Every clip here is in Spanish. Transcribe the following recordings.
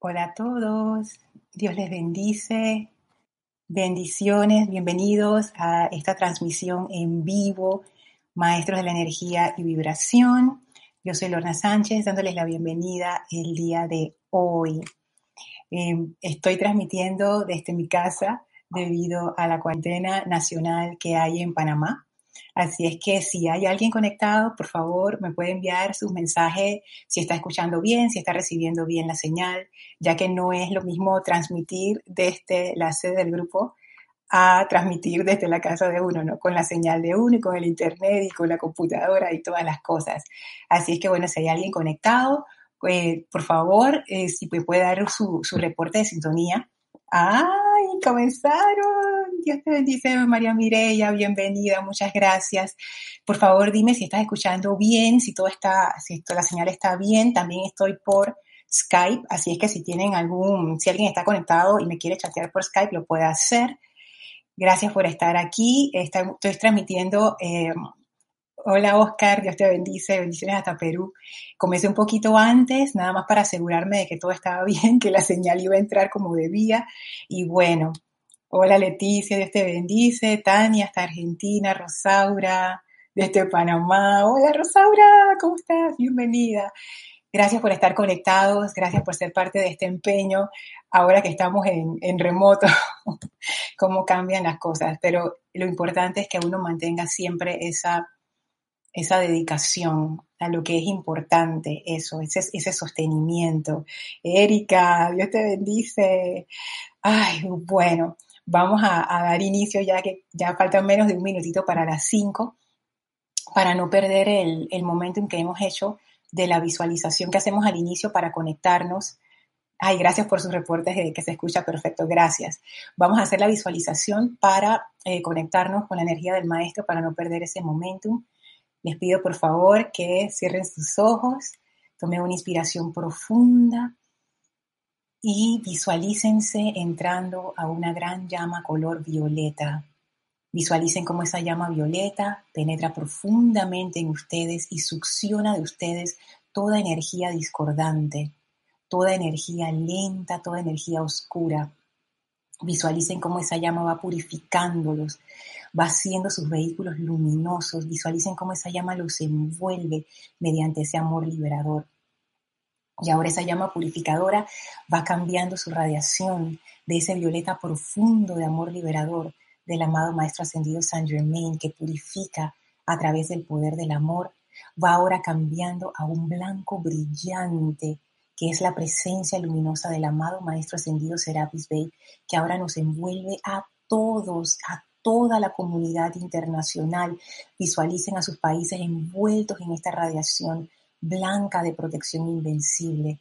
Hola a todos, Dios les bendice, bendiciones, bienvenidos a esta transmisión en vivo, Maestros de la Energía y Vibración. Yo soy Lorna Sánchez, dándoles la bienvenida el día de hoy. Em, estoy transmitiendo desde mi casa debido a la cuarentena nacional que hay en Panamá. Así es que si hay alguien conectado, por favor, me puede enviar sus mensajes si está escuchando bien, si está recibiendo bien la señal, ya que no es lo mismo transmitir desde la sede del grupo a transmitir desde la casa de uno, ¿no? Con la señal de uno y con el internet y con la computadora y todas las cosas. Así es que, bueno, si hay alguien conectado, eh, por favor, eh, si me puede dar su, su reporte de sintonía. ¡Ay, comenzaron! Dios te bendice, María Mireya, bienvenida, muchas gracias. Por favor, dime si estás escuchando bien, si todo está, si la señal está bien. También estoy por Skype, así es que si tienen algún, si alguien está conectado y me quiere chatear por Skype, lo puede hacer. Gracias por estar aquí. Estoy, transmitiendo. Eh, hola Oscar, Dios te bendice, bendiciones hasta Perú. Comencé un poquito antes, nada más para asegurarme de que todo estaba bien, que la señal iba a entrar como debía. Y bueno, Hola Leticia, Dios te bendice. Tania hasta Argentina, Rosaura desde Panamá. Hola Rosaura, ¿cómo estás? Bienvenida. Gracias por estar conectados, gracias por ser parte de este empeño. Ahora que estamos en, remoto, cómo cambian las cosas. Pero lo importante es que uno mantenga siempre esa, esa dedicación a lo que es importante, eso, ese, ese sostenimiento. Erika, Dios te bendice. Ay, bueno, vamos a, dar inicio ya que ya faltan menos de un minutito para las 5, para no perder el, el momento en que hemos hecho de la visualización que hacemos al inicio para conectarnos. Ay, gracias por sus reportes de que se escucha perfecto, gracias. Vamos a hacer la visualización para eh, conectarnos con la energía del maestro para no perder ese momentum. Les pido por favor que cierren sus ojos, tomen una inspiración profunda y visualícense entrando a una gran llama color violeta. Visualicen cómo esa llama violeta penetra profundamente en ustedes y succiona de ustedes toda energía discordante, toda energía lenta, toda energía oscura. Visualicen cómo esa llama va purificándolos, va haciendo sus vehículos luminosos. Visualicen cómo esa llama los envuelve mediante ese amor liberador. Y ahora esa llama purificadora va cambiando su radiación de ese violeta profundo de amor liberador del amado Maestro Ascendido Saint Germain que purifica a través del poder del amor, va ahora cambiando a un blanco brillante que es la presencia luminosa del amado Maestro Ascendido Serapis Bey, que ahora nos envuelve a todos, a toda la comunidad internacional. Visualicen a sus países envueltos en esta radiación blanca de protección invencible,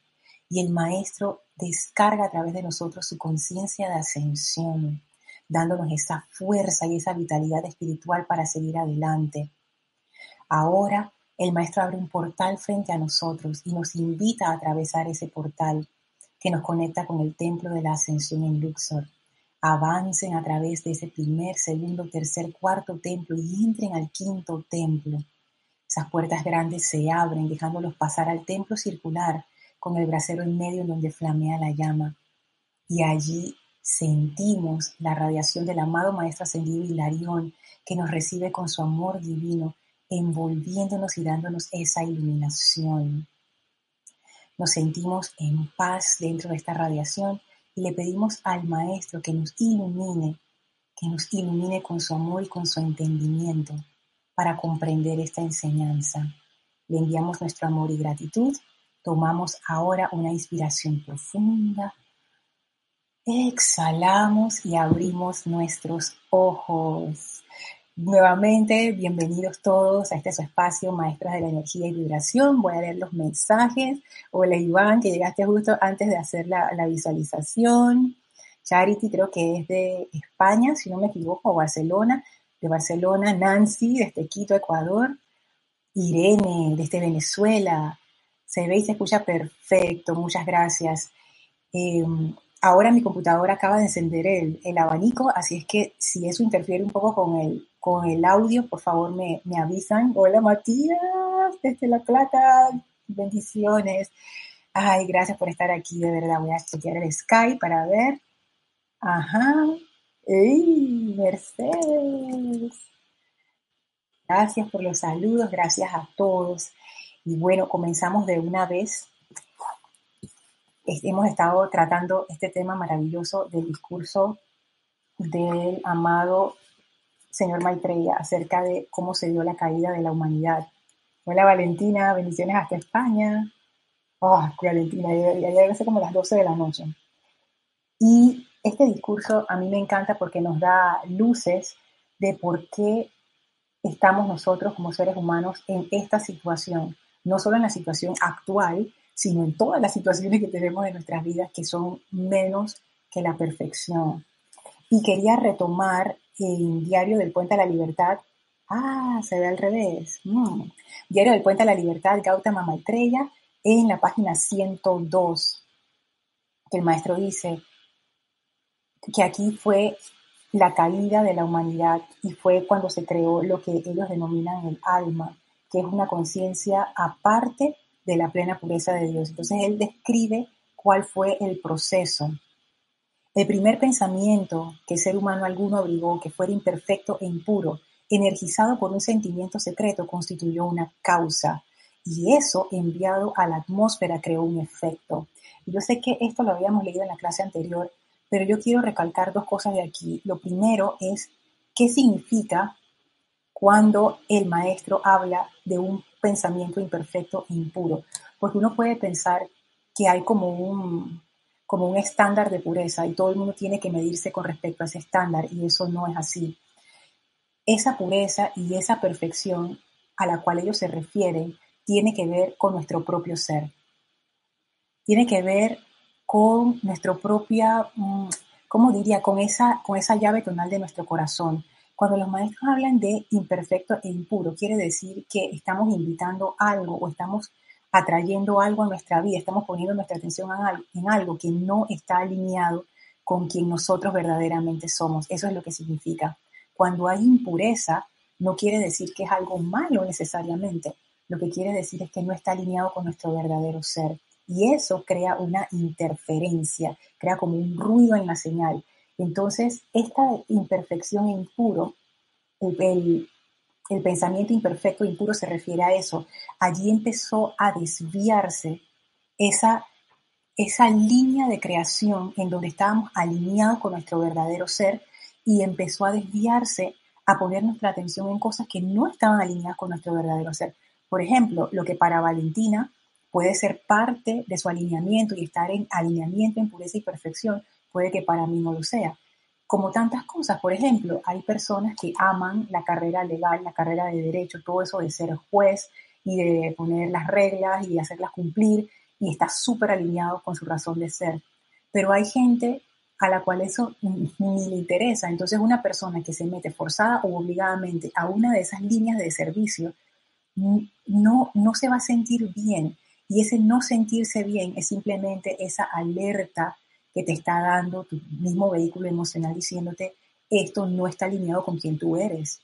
y el Maestro descarga a través de nosotros su conciencia de ascensión, dándonos esa fuerza y esa vitalidad espiritual para seguir adelante. Ahora el Maestro abre un portal frente a nosotros y nos invita a atravesar ese portal que nos conecta con el templo de la ascensión en Luxor. Avancen a través de ese primer, segundo, tercer, cuarto templo y entren al quinto templo esas puertas grandes se abren, dejándolos pasar al templo circular con el brasero en medio en donde flamea la llama. Y allí sentimos la radiación del amado Maestro Ascendido Hilarión que nos recibe con su amor divino, envolviéndonos y dándonos esa iluminación. Nos sentimos en paz dentro de esta radiación y le pedimos al Maestro que nos ilumine, que nos ilumine con su amor y con su entendimiento para comprender esta enseñanza. Le enviamos nuestro amor y gratitud. Tomamos ahora una inspiración profunda. Exhalamos y abrimos nuestros ojos. Nuevamente, bienvenidos todos a este espacio, Maestras de la Energía y Vibración. Voy a leer los mensajes. Hola Iván, que llegaste justo antes de hacer la, la visualización. Charity creo que es de España, si no me equivoco, o Barcelona de Barcelona, Nancy desde Quito, Ecuador, Irene desde Venezuela. Se ve y se escucha perfecto, muchas gracias. Em, ahora mi computadora acaba de encender el, abanico, así es que si eso interfiere un poco con el, con el audio, por favor me, avisan. Hola Matías, desde La Plata, bendiciones. Ay, gracias por estar aquí, de verdad. Voy a chequear el Skype para ver. Ajá. ¡Ey, Mercedes! Gracias por los saludos, gracias a todos. Y bueno, comenzamos de una vez. Hemos estado tratando este tema maravilloso del discurso del amado señor Maitreya acerca de cómo se dio la caída de la humanidad. Hola Valentina, bendiciones hasta España. Oh, Valentina, ya, debe ser como las 12 de la noche. Y este discurso a mí me encanta porque nos da luces de por qué estamos nosotros como seres humanos en esta situación, no solo en la situación actual, sino en todas las situaciones que tenemos en nuestras vidas que son menos que la perfección. Y quería retomar el Diario del Puente a la Libertad. Ah, se ve al revés. Mm. Diario del Puente a la Libertad, Gautama Maitreya, en la página 102, que el maestro dice que aquí fue la caída de la humanidad y fue cuando se creó lo que ellos denominan el alma, que es una conciencia aparte de la plena pureza de Dios. Entonces él describe cuál fue el proceso. El primer pensamiento que ser humano alguno abrigó, que fuera imperfecto e impuro, energizado por un sentimiento secreto, constituyó una causa. Y eso, enviado a la atmósfera, creó un efecto. Yo sé que esto lo habíamos leído en la clase anterior, pero yo quiero recalcar dos cosas de aquí. Lo primero es qué significa cuando el maestro habla de un pensamiento imperfecto e impuro. Porque uno puede pensar que hay como un, como un estándar de pureza y todo el mundo tiene que medirse con respecto a ese estándar y eso no es así. Esa pureza y esa perfección a la cual ellos se refieren tiene que ver con nuestro propio ser. Tiene que ver con nuestro propia, mm, ¿cómo diría? Con esa, con esa llave tonal de nuestro corazón. Cuando los maestros hablan de imperfecto e impuro, quiere decir que estamos invitando algo o estamos atrayendo algo a nuestra vida, estamos poniendo nuestra atención en algo, en algo que no está alineado con quien nosotros verdaderamente somos. Eso es lo que significa. Cuando hay impureza, no quiere decir que es algo malo necesariamente. Lo que quiere decir es que no está alineado con nuestro verdadero ser. Y eso crea una interferencia, crea como un ruido en la señal. Entonces, esta imperfección impuro, el, pensamiento imperfecto e impuro se refiere a eso. Allí empezó a desviarse esa, esa línea de creación en donde estábamos alineados con nuestro verdadero ser y empezó a desviarse a poner nuestra atención en cosas que no estaban alineadas con nuestro verdadero ser. Por ejemplo, lo que para Valentina puede ser parte de su alineamiento y estar en alineamiento, en pureza y perfección, puede que para mí no lo sea. Como tantas cosas, por ejemplo, hay personas que aman la carrera legal, la carrera de derecho, todo eso de ser juez y de poner las reglas y hacerlas cumplir y está súper alineado con su razón de ser. Pero hay gente a la cual eso ni le interesa. Entonces una persona que se mete forzada o obligadamente a una de esas líneas de servicio no, no se va a sentir bien y ese no sentirse bien es simplemente esa alerta que te está dando tu mismo vehículo emocional diciéndote, esto no está alineado con quien tú eres.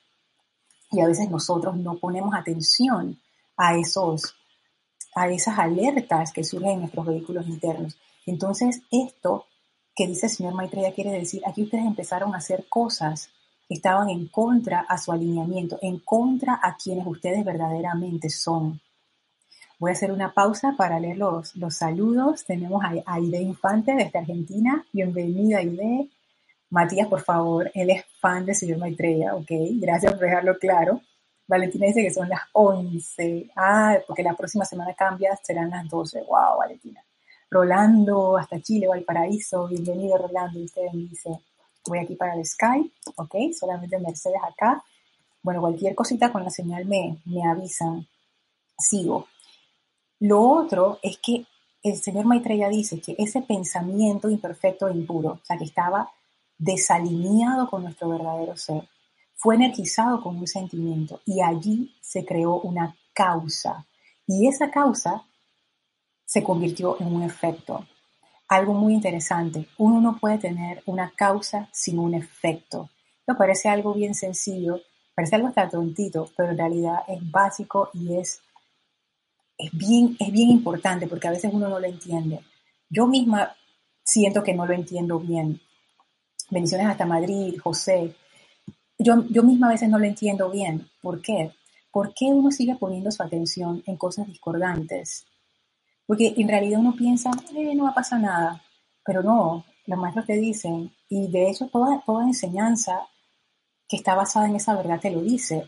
Y a veces nosotros no ponemos atención a esos a esas alertas que surgen en nuestros vehículos internos. Entonces, esto que dice el señor Maitreya quiere decir, aquí ustedes empezaron a hacer cosas que estaban en contra a su alineamiento, en contra a quienes ustedes verdaderamente son. Voy a hacer una pausa para leer los, saludos. Tenemos a Aide Infante desde Argentina. Bienvenida, Aide. Matías, por favor, él es fan de señor Maitreya, ok. Gracias por dejarlo claro. Valentina dice que son las 11. Ah, porque la próxima semana cambia, serán las 12. Wow, Valentina. Rolando, hasta Chile, Valparaíso. Bienvenido, Rolando. Y usted dice, voy aquí para el Skype, ok. Solamente Mercedes acá. Bueno, cualquier cosita con la señal me, me avisan. Sigo. Lo otro es que el señor Maitreya dice que ese pensamiento imperfecto e impuro, o sea, que estaba desalineado con nuestro verdadero ser, fue energizado con un sentimiento y allí se creó una causa. Y esa causa se convirtió en un efecto. Algo muy interesante, uno no puede tener una causa sin un efecto. Me parece algo bien sencillo, parece algo hasta tontito, pero en realidad es básico y es es bien, es bien importante porque a veces uno no lo entiende. Yo misma siento que no lo entiendo bien. Bendiciones hasta Madrid, José. Yo, yo misma a veces no lo entiendo bien. ¿Por qué? ¿Por qué uno sigue poniendo su atención en cosas discordantes? Porque en realidad uno piensa, eh, no va a pasar nada. Pero no, los maestros te dicen, y de hecho toda, toda enseñanza que está basada en esa verdad te lo dice.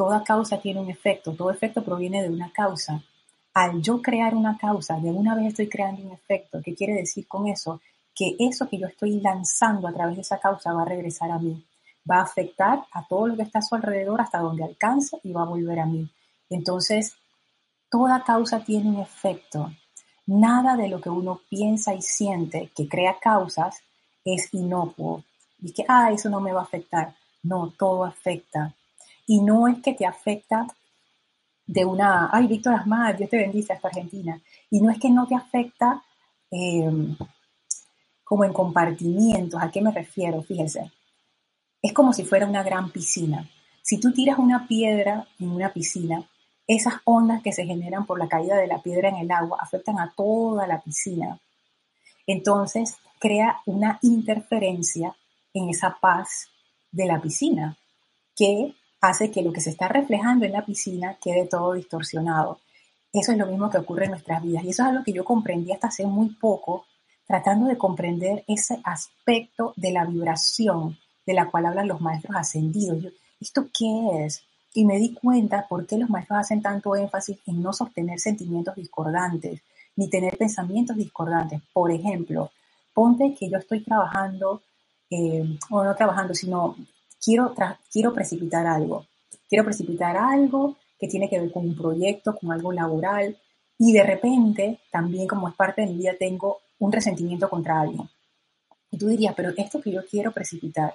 Toda causa tiene un efecto, todo efecto proviene de una causa. Al yo crear una causa, de una vez estoy creando un efecto. ¿Qué quiere decir con eso? Que eso que yo estoy lanzando a través de esa causa va a regresar a mí. Va a afectar a todo lo que está a su alrededor hasta donde alcance y va a volver a mí. Entonces, toda causa tiene un efecto. Nada de lo que uno piensa y siente que crea causas es inocuo. Y que, ah, eso no me va a afectar. No, todo afecta. Y no es que te afecta de una, ay, Víctor Asmar, Dios te bendice hasta Argentina. Y no es que no te afecta em, como en compartimientos. ¿A qué me refiero? Fíjense. Es como si fuera una gran piscina. Si tú tiras una piedra en una piscina, esas ondas que se generan por la caída de la piedra en el agua afectan a toda la piscina. Entonces, crea una interferencia en esa paz de la piscina, que hace que lo que se está reflejando en la piscina quede todo distorsionado. Eso es lo mismo que ocurre en nuestras vidas. Y eso es algo que yo comprendí hasta hace muy poco, tratando de comprender ese aspecto de la vibración de la cual hablan los maestros ascendidos. ¿Esto qué es? Y me di cuenta por qué los maestros hacen tanto énfasis en no sostener sentimientos discordantes, ni tener pensamientos discordantes. Por ejemplo, ponte que yo estoy trabajando, eh, o no trabajando, sino quiero, quiero precipitar algo. Quiero precipitar algo que tiene que ver con un proyecto, con algo laboral, y de repente, también como es parte de mi vida, tengo un resentimiento contra alguien. Y tú dirías, pero esto que yo quiero precipitar,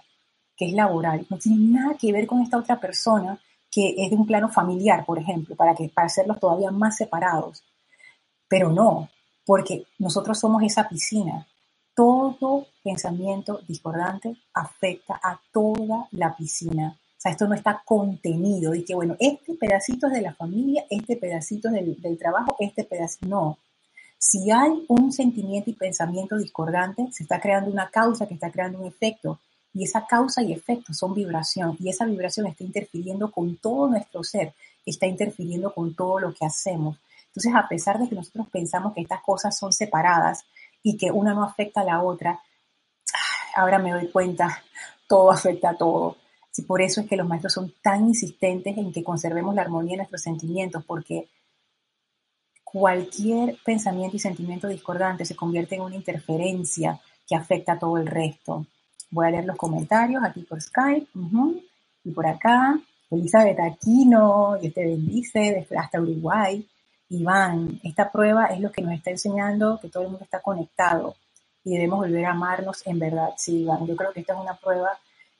que es laboral, no tiene nada que ver con esta otra persona que es de un plano familiar, por ejemplo, para, que, para hacerlos todavía más separados. Pero no, porque nosotros somos esa piscina todo pensamiento discordante afecta a toda la piscina. O sea, esto no está contenido. Y que, bueno, este pedacito es de la familia, este pedacito es del, del trabajo, este pedacito. No. Si hay un sentimiento y pensamiento discordante, se está creando una causa que está creando un efecto. Y esa causa y efecto son vibración. Y esa vibración está interfiriendo con todo nuestro ser, está interfiriendo con todo lo que hacemos. Entonces, a pesar de que nosotros pensamos que estas cosas son separadas, y que una no afecta a la otra, ahora me doy cuenta, todo afecta a todo. Y por eso es que los maestros son tan insistentes en que conservemos la armonía en nuestros sentimientos, porque cualquier pensamiento y sentimiento discordante se convierte en una interferencia que afecta a todo el resto. Voy a leer los comentarios aquí por Skype y por acá. Elizabeth Aquino, Dios te bendice, hasta Uruguay. Iván, esta prueba es lo que nos está enseñando que todo el mundo está conectado y debemos volver a amarnos en verdad. Sí, Iván, yo creo que esta es una prueba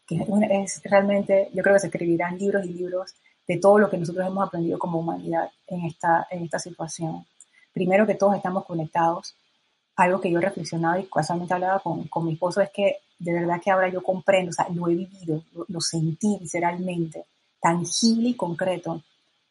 que es realmente, yo creo que se escribirán libros y libros de todo lo que nosotros hemos aprendido como humanidad en esta, en esta situación. Primero que todos estamos conectados. Algo que yo he reflexionado y casualmente hablaba con, con mi esposo es que de verdad que ahora yo comprendo, o sea, lo he vivido, lo sentí visceralmente, tangible y concreto,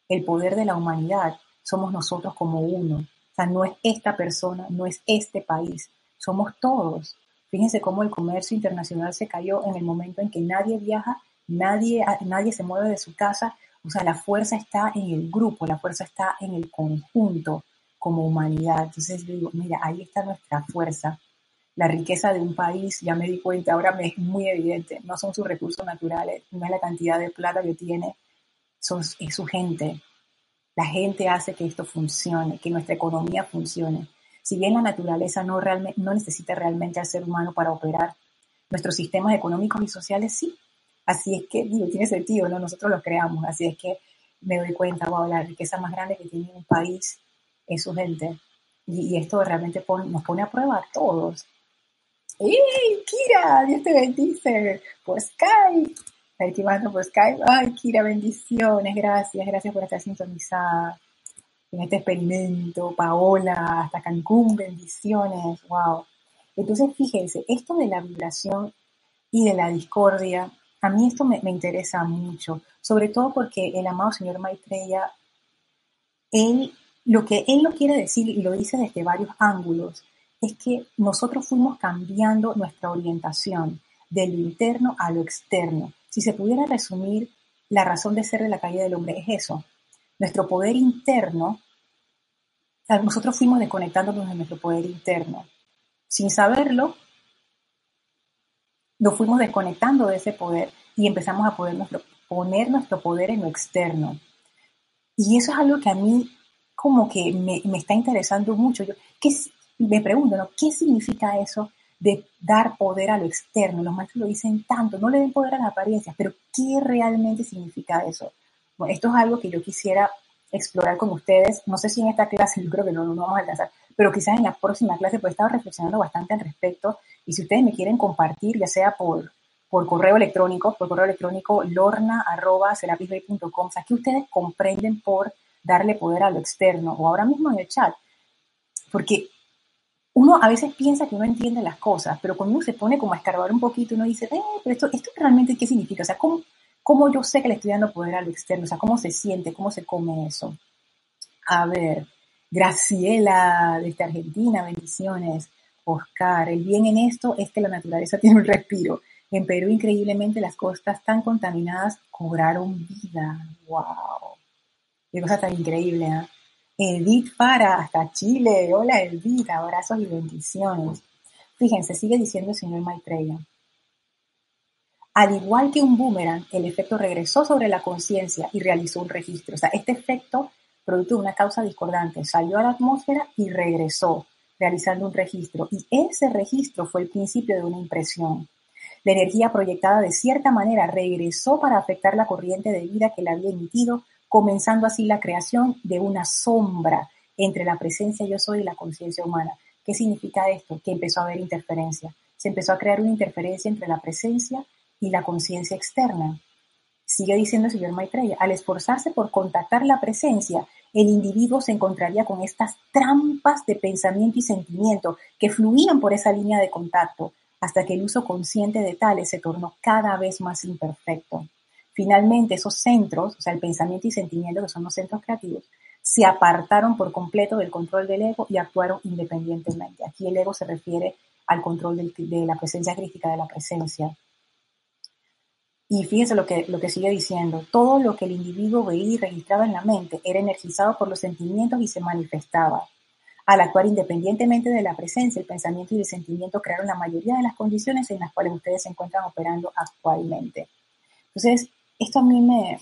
el poder de la humanidad somos nosotros como uno. O sea, no es esta persona, no es este país, somos todos. Fíjense cómo el comercio internacional se cayó en el momento en que nadie viaja, nadie, nadie se mueve de su casa. O sea, la fuerza está en el grupo, la fuerza está en el conjunto como humanidad. Entonces digo, mira, ahí está nuestra fuerza. La riqueza de un país, ya me di cuenta, ahora me es muy evidente, no son sus recursos naturales, no es la cantidad de plata que tiene, son, es su gente, la gente hace que esto funcione, que nuestra economía funcione. Si bien la naturaleza no, realmente, no necesita realmente al ser humano para operar, nuestros sistemas económicos y sociales sí. Así es que, digo, tiene sentido, ¿no? Nosotros los creamos. Así es que me doy cuenta, wow, la riqueza más grande que tiene un país es su gente. Y, esto realmente nos pone a prueba a todos. ¡Ey, Kira! Dios te bendice. Pues Skype activando por Skype. Ay, Kira, bendiciones, gracias, gracias por estar sintonizada en este experimento. Paola, hasta Cancún, bendiciones, wow. Entonces, fíjense, esto de la vibración y de la discordia, a mí esto me, me interesa mucho, sobre todo porque el amado señor Maitreya, él lo que él lo quiere decir, y lo dice desde varios ángulos, es que nosotros fuimos cambiando nuestra orientación de lo interno a lo externo. Si se pudiera resumir, la razón de ser de la caída del hombre es eso. Nuestro poder interno, nosotros fuimos desconectándonos de nuestro poder interno. Sin saberlo, nos fuimos desconectando de ese poder y empezamos a poder poner nuestro poder en lo externo. Y eso es algo que a mí como que me, está interesando mucho. Yo ¿qué, me pregunto, ¿no? ¿qué significa eso de dar poder a lo externo? Los maestros lo dicen tanto, no le den poder a las apariencias, pero ¿qué realmente significa eso? Bueno, esto es algo que yo quisiera explorar con ustedes. No sé si en esta clase, yo creo que no, no, vamos a alcanzar, pero quizás en la próxima clase, pues he estado reflexionando bastante al respecto. Y si ustedes me quieren compartir, ya sea por, por correo electrónico, por correo electrónico lorna.serapisbay.com, o sea, que ustedes comprenden por darle poder a lo externo, o ahora mismo en el chat, porque uno a veces piensa que uno entiende las cosas, pero cuando uno se pone como a escarbar un poquito, uno dice, eh, pero esto, esto realmente qué significa, o sea, ¿cómo, ¿cómo yo sé que le estoy dando poder a lo externo? O sea, ¿cómo se siente? ¿Cómo se come eso? A ver, Graciela desde Argentina, bendiciones. Oscar, el bien en esto es que la naturaleza tiene un respiro. En Perú, increíblemente, las costas tan contaminadas cobraron vida. ¡Wow! Qué cosa tan increíble, ¿eh? Edith para hasta Chile. Hola Edith, abrazos y bendiciones. Fíjense, sigue diciendo el señor Maitreya. Al igual que un boomerang, el efecto regresó sobre la conciencia y realizó un registro. O sea, este efecto producto de una causa discordante, salió a la atmósfera y regresó, realizando un registro. Y ese registro fue el principio de una impresión. La energía proyectada de cierta manera regresó para afectar la corriente de vida que la había emitido, comenzando así la creación de una sombra entre la presencia yo soy y la conciencia humana. ¿Qué significa esto? Que empezó a haber interferencia. Se empezó a crear una interferencia entre la presencia y la conciencia externa. Sigue diciendo el señor Maitreya, al esforzarse por contactar la presencia, el individuo se encontraría con estas trampas de pensamiento y sentimiento que fluían por esa línea de contacto, hasta que el uso consciente de tales se tornó cada vez más imperfecto. Finalmente, esos centros, o sea, el pensamiento y sentimiento, que son los centros creativos, se apartaron por completo del control del ego y actuaron independientemente. Aquí el ego se refiere al control de la presencia crítica de la presencia. Y fíjense lo que, lo que sigue diciendo, todo lo que el individuo veía y registraba en la mente era energizado por los sentimientos y se manifestaba. Al actuar independientemente de la presencia, el pensamiento y el sentimiento crearon la mayoría de las condiciones en las cuales ustedes se encuentran operando actualmente. Entonces, esto a mí me,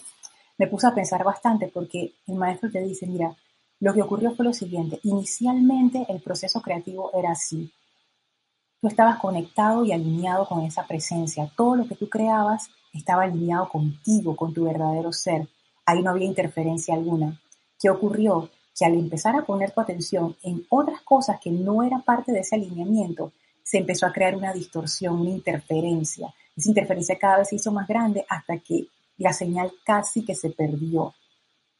me puso a pensar bastante porque el maestro te dice, mira, lo que ocurrió fue lo siguiente, inicialmente el proceso creativo era así. Tú estabas conectado y alineado con esa presencia. Todo lo que tú creabas estaba alineado contigo, con tu verdadero ser. Ahí no había interferencia alguna. ¿Qué ocurrió? Que al empezar a poner tu atención en otras cosas que no eran parte de ese alineamiento, se empezó a crear una distorsión, una interferencia. Esa interferencia cada vez se hizo más grande hasta que la señal casi que se perdió.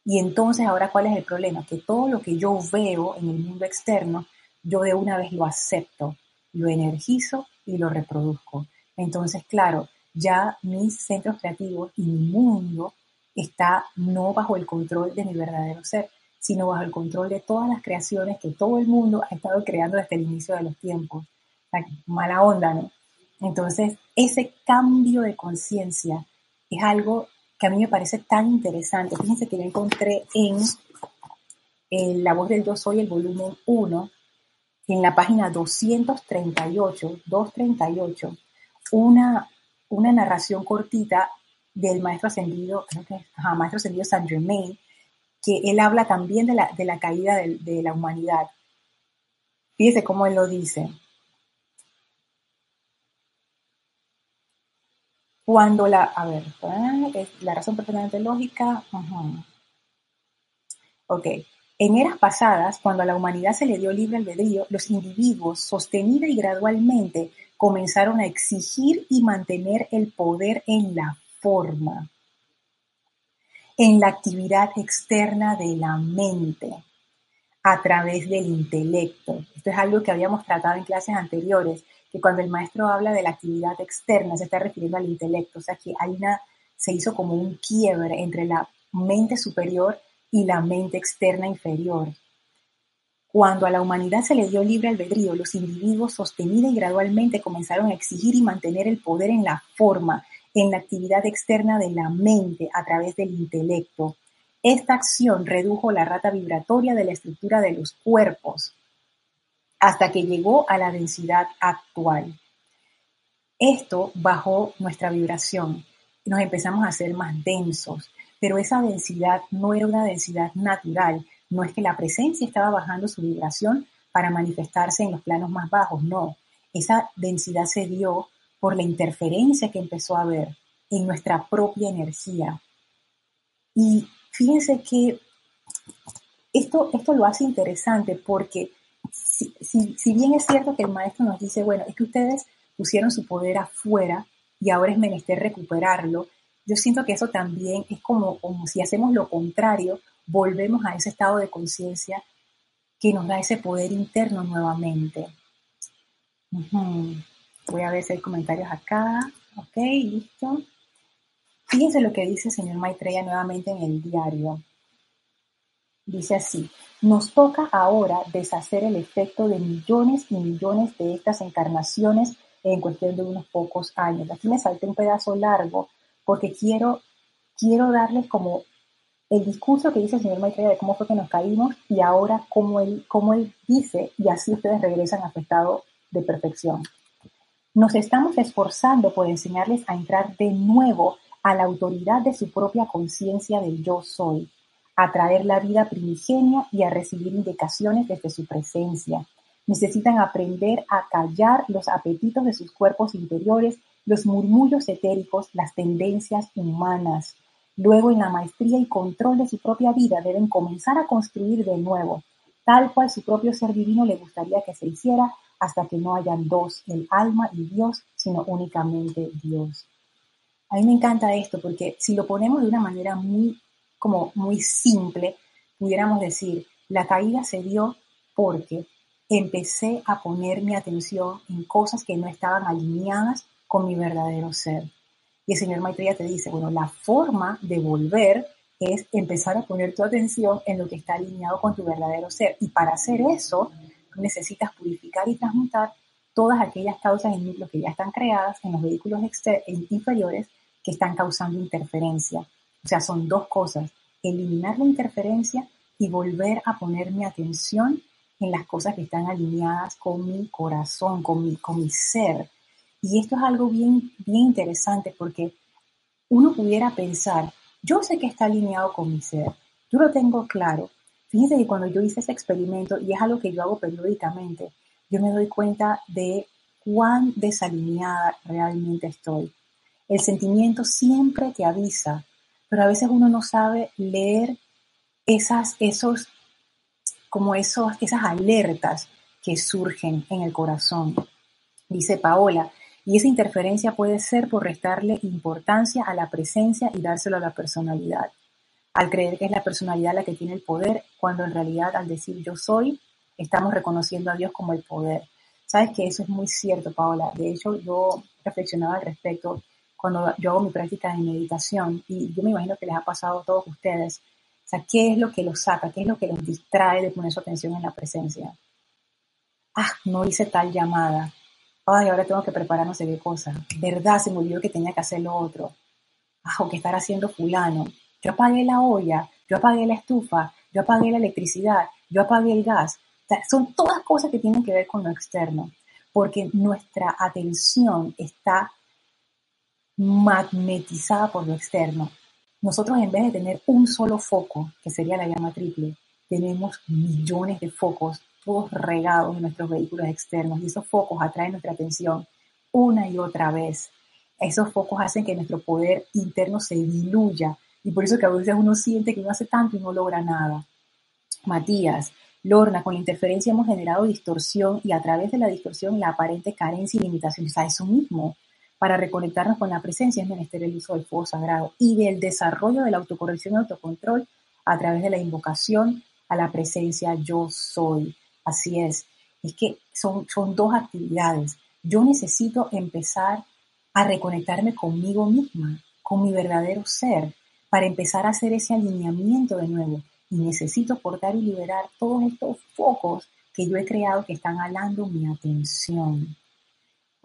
Y entonces ahora, ¿cuál es el problema? Que todo lo que yo veo en el mundo externo, yo de una vez lo acepto, lo energizo y lo reproduzco. Entonces, claro, ya mis centros creativos y mi mundo está no bajo el control de mi verdadero ser, sino bajo el control de todas las creaciones que todo el mundo ha estado creando desde el inicio de los tiempos. mala onda, ¿no? Entonces, ese cambio de conciencia es algo que a mí me parece tan interesante. Fíjense que yo encontré en, La Voz del Yo Soy, el volumen 1, en la página 238, 238, una, una narración cortita del maestro ascendido, creo que maestro ascendido Saint Germain, que él habla también de la, de la caída de, de la humanidad. Fíjese cómo él lo dice. Cuando la, a ver, la razón perfectamente lógica. Ok. En eras pasadas, cuando a la humanidad se le dio libre albedrío, los individuos, sostenida y gradualmente, comenzaron a exigir y mantener el poder en la forma, en la actividad externa de la mente, a través del intelecto. Esto es algo que habíamos tratado en clases anteriores, que cuando el maestro habla de la actividad externa se está refiriendo al intelecto, o sea que hay una, se hizo como un quiebre entre la mente superior y la mente externa inferior. Cuando a la humanidad se le dio libre albedrío, los individuos sostenida y gradualmente comenzaron a exigir y mantener el poder en la forma, en la actividad externa de la mente a través del intelecto. Esta acción redujo la rata vibratoria de la estructura de los cuerpos hasta que llegó a la densidad actual. Esto bajó nuestra vibración nos empezamos a hacer más densos, pero esa densidad no era una densidad natural, no es que la presencia estaba bajando su vibración para manifestarse en los planos más bajos, no, esa densidad se dio por la interferencia que empezó a haber en nuestra propia energía. Y fíjense que esto, esto lo hace interesante porque si, bien es cierto que el maestro nos dice, bueno, es que ustedes pusieron su poder afuera y ahora es menester recuperarlo, yo siento que eso también es como, como si hacemos lo contrario, volvemos a ese estado de conciencia que nos da ese poder interno nuevamente. Voy a ver si hay comentarios acá. Ok, listo. Fíjense lo que dice el señor Maitreya nuevamente en el diario. Dice así, nos toca ahora deshacer el efecto de millones y millones de estas encarnaciones en cuestión de unos pocos años. Aquí me salté un pedazo largo porque quiero, quiero darles como el discurso que dice el señor Maitreya de cómo fue que nos caímos y ahora cómo él, cómo él dice y así ustedes regresan a su estado de perfección. Nos estamos esforzando por enseñarles a entrar de nuevo a la autoridad de su propia conciencia del yo soy, a la vida primigenia y a recibir indicaciones desde su presencia. Necesitan aprender a callar los apetitos de sus cuerpos interiores, los murmullos etéricos, las tendencias humanas. Luego, en la maestría y control de su propia vida, deben comenzar a construir de nuevo, tal cual su propio ser divino le gustaría que se hiciera, hasta que no hayan dos, el alma y Dios, sino únicamente Dios. A mí me encanta esto porque si lo ponemos de una manera muy, como muy simple, pudiéramos decir, la caída se dio porque empecé a poner mi atención en cosas que no estaban alineadas con mi verdadero ser. Y el señor Maitreya te dice, bueno, la forma de volver es empezar a poner tu atención en lo que está alineado con tu verdadero ser. Y para hacer eso, necesitas purificar y transmutar todas aquellas causas en núcleos que ya están creadas en los vehículos inferiores que están causando interferencia. O sea, son dos cosas, eliminar la interferencia y volver a poner mi atención en las cosas que están alineadas con mi corazón, con mi, con mi ser. Y esto es algo bien, bien interesante porque uno pudiera pensar, yo sé que está alineado con mi ser, yo lo tengo claro, Fíjense que cuando yo hice ese experimento, y es algo que yo hago periódicamente, yo me doy cuenta de cuán desalineada realmente estoy. El sentimiento siempre te avisa, pero a veces uno no sabe leer esas, esos, como esos, esas alertas que surgen en el corazón. Dice Paola, y esa interferencia puede ser por restarle importancia a la presencia y dárselo a la personalidad al creer que es la personalidad la que tiene el poder, cuando en realidad al decir yo soy, estamos reconociendo a Dios como el poder. Sabes que eso es muy cierto, Paola. De hecho, yo reflexionaba al respecto cuando yo hago mi práctica de meditación y yo me imagino que les ha pasado a todos ustedes. O sea, ¿qué es lo que los saca? ¿Qué es lo que los distrae de poner su atención en la presencia? Ah, no hice tal llamada. Ay, ahora tengo que preparar no sé qué cosa. ¿Verdad? Se me olvidó que tenía que hacer lo otro. Ah, o que estar haciendo fulano yo apagué la olla, yo apagué la estufa, yo apagué la electricidad, yo apagué el gas. son todas cosas que tienen que ver con lo externo, porque nuestra atención está magnetizada por lo externo. Nosotros en vez de tener un solo foco, que sería la llama triple, tenemos millones de focos, todos regados en nuestros vehículos externos, y esos focos atraen nuestra atención una y otra vez. Esos focos hacen que nuestro poder interno se diluya y por eso que a veces uno siente que no hace tanto y no logra nada. Matías, Lorna, con la interferencia hemos generado distorsión y a través de la distorsión la aparente carencia y limitación. O sea, eso mismo. Para reconectarnos con la presencia es menester el uso del fuego sagrado y del desarrollo de la autocorrección y autocontrol a través de la invocación a la presencia yo soy. Así es. Es que son, son dos actividades. Yo necesito empezar a reconectarme conmigo misma, con mi verdadero ser, para empezar a hacer ese alineamiento de nuevo. y necesito cortar y liberar todos estos focos que yo he creado que están alando mi atención.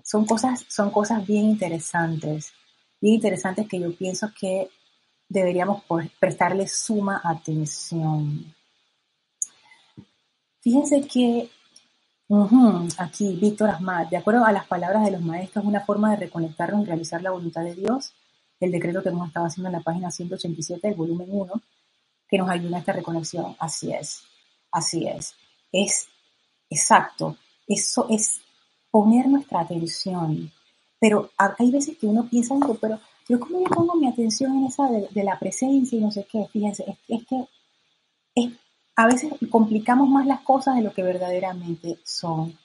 Son cosas, son cosas bien interesantes, bien interesantes que yo pienso que deberíamos prestarle suma atención. Fíjense que aquí Víctor Asmat, de acuerdo a las palabras de los maestros, una forma de reconectarnos y realizar la voluntad de Dios, el decreto que hemos estado haciendo en la página 187 del volumen 1, que nos ayuda a esta reconexión. Así es, así es. Es exacto. Eso es poner nuestra atención. Pero hay veces que uno piensa, pero yo cómo yo pongo mi atención en esa de, la presencia y no sé qué. Fíjense, es, que es, a veces complicamos más las cosas de lo que verdaderamente son.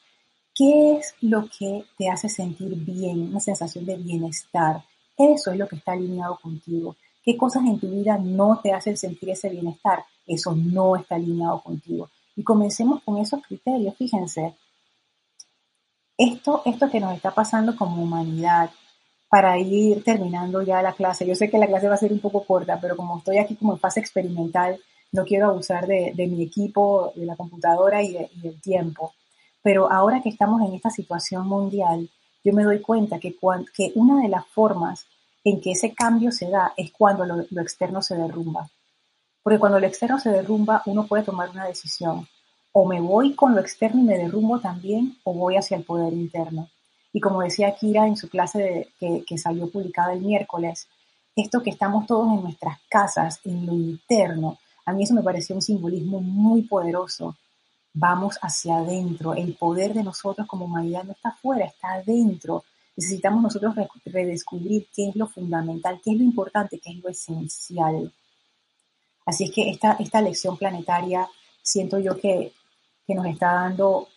¿Qué es lo que te hace sentir bien, una sensación de bienestar? Eso es lo que está alineado contigo. ¿Qué cosas en tu vida no te hacen sentir ese bienestar? Eso no está alineado contigo. Y comencemos con esos criterios, fíjense. Esto, esto que nos está pasando como humanidad, para ir terminando ya la clase. Yo sé que la clase va a ser un poco corta, pero como estoy aquí como en fase experimental, no quiero abusar de, mi equipo, de la computadora y, del tiempo. Pero ahora que estamos en esta situación mundial, yo me doy cuenta que, que una de las formas en que ese cambio se da es cuando lo, externo se derrumba. Porque cuando lo externo se derrumba, uno puede tomar una decisión. O me voy con lo externo y me derrumbo también, o voy hacia el poder interno. Y como decía Kira en su clase que, que salió publicada el miércoles, esto que estamos todos en nuestras casas, en lo interno, a mí eso me pareció un simbolismo muy poderoso. Vamos hacia adentro. El poder de nosotros como humanidad no está afuera, está adentro necesitamos nosotros redescubrir qué es lo fundamental, qué es lo importante, qué es lo esencial. Así es que esta, esta lección planetaria siento yo que, que nos está dando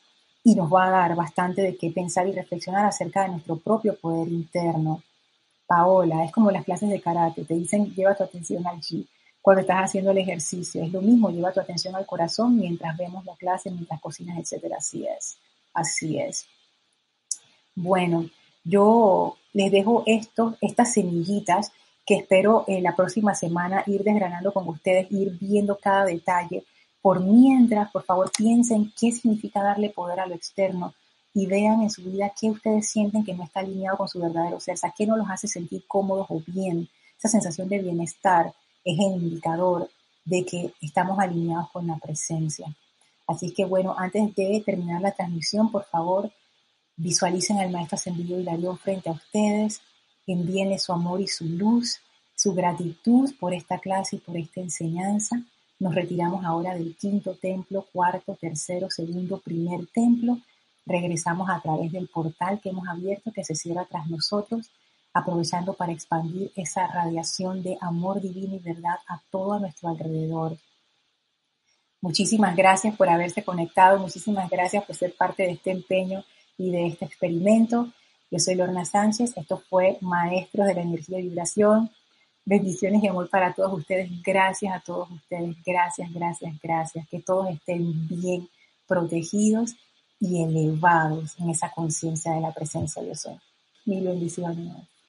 y nos va a dar bastante de qué pensar y reflexionar acerca de nuestro propio poder interno. Paola, es como las clases de karate, te dicen lleva tu atención allí cuando estás haciendo el ejercicio. Es lo mismo, lleva tu atención al corazón mientras vemos la clase, mientras cocinas, etc. Así es, así es. Bueno, yo les dejo esto, estas semillitas que espero en la próxima semana ir desgranando con ustedes, ir viendo cada detalle. Por mientras, por favor, piensen qué significa darle poder a lo externo y vean en su vida qué ustedes sienten que no está alineado con su verdadero ser, o sea, qué no los hace sentir cómodos o bien. Esa sensación de bienestar es el indicador de que estamos alineados con la presencia. Así que bueno, antes de terminar la transmisión, por favor, Visualicen al Maestro Ascendido Hilarión frente a ustedes, envíenle su amor y su luz, su gratitud por esta clase y por esta enseñanza. Nos retiramos ahora del quinto templo, cuarto, tercero, segundo, primer templo. Regresamos a través del portal que hemos abierto que se cierra tras nosotros, aprovechando para expandir esa radiación de amor divino y verdad a todo a nuestro alrededor. Muchísimas gracias por haberse conectado, muchísimas gracias por ser parte de este empeño y de este experimento. Yo soy Lorna Sánchez, esto fue Maestros de la Energía y Vibración. Bendiciones y amor para todos ustedes. Gracias a todos ustedes. Gracias, gracias, gracias. Que todos estén bien protegidos y elevados en esa conciencia de la presencia de Dios. Mil bendiciones.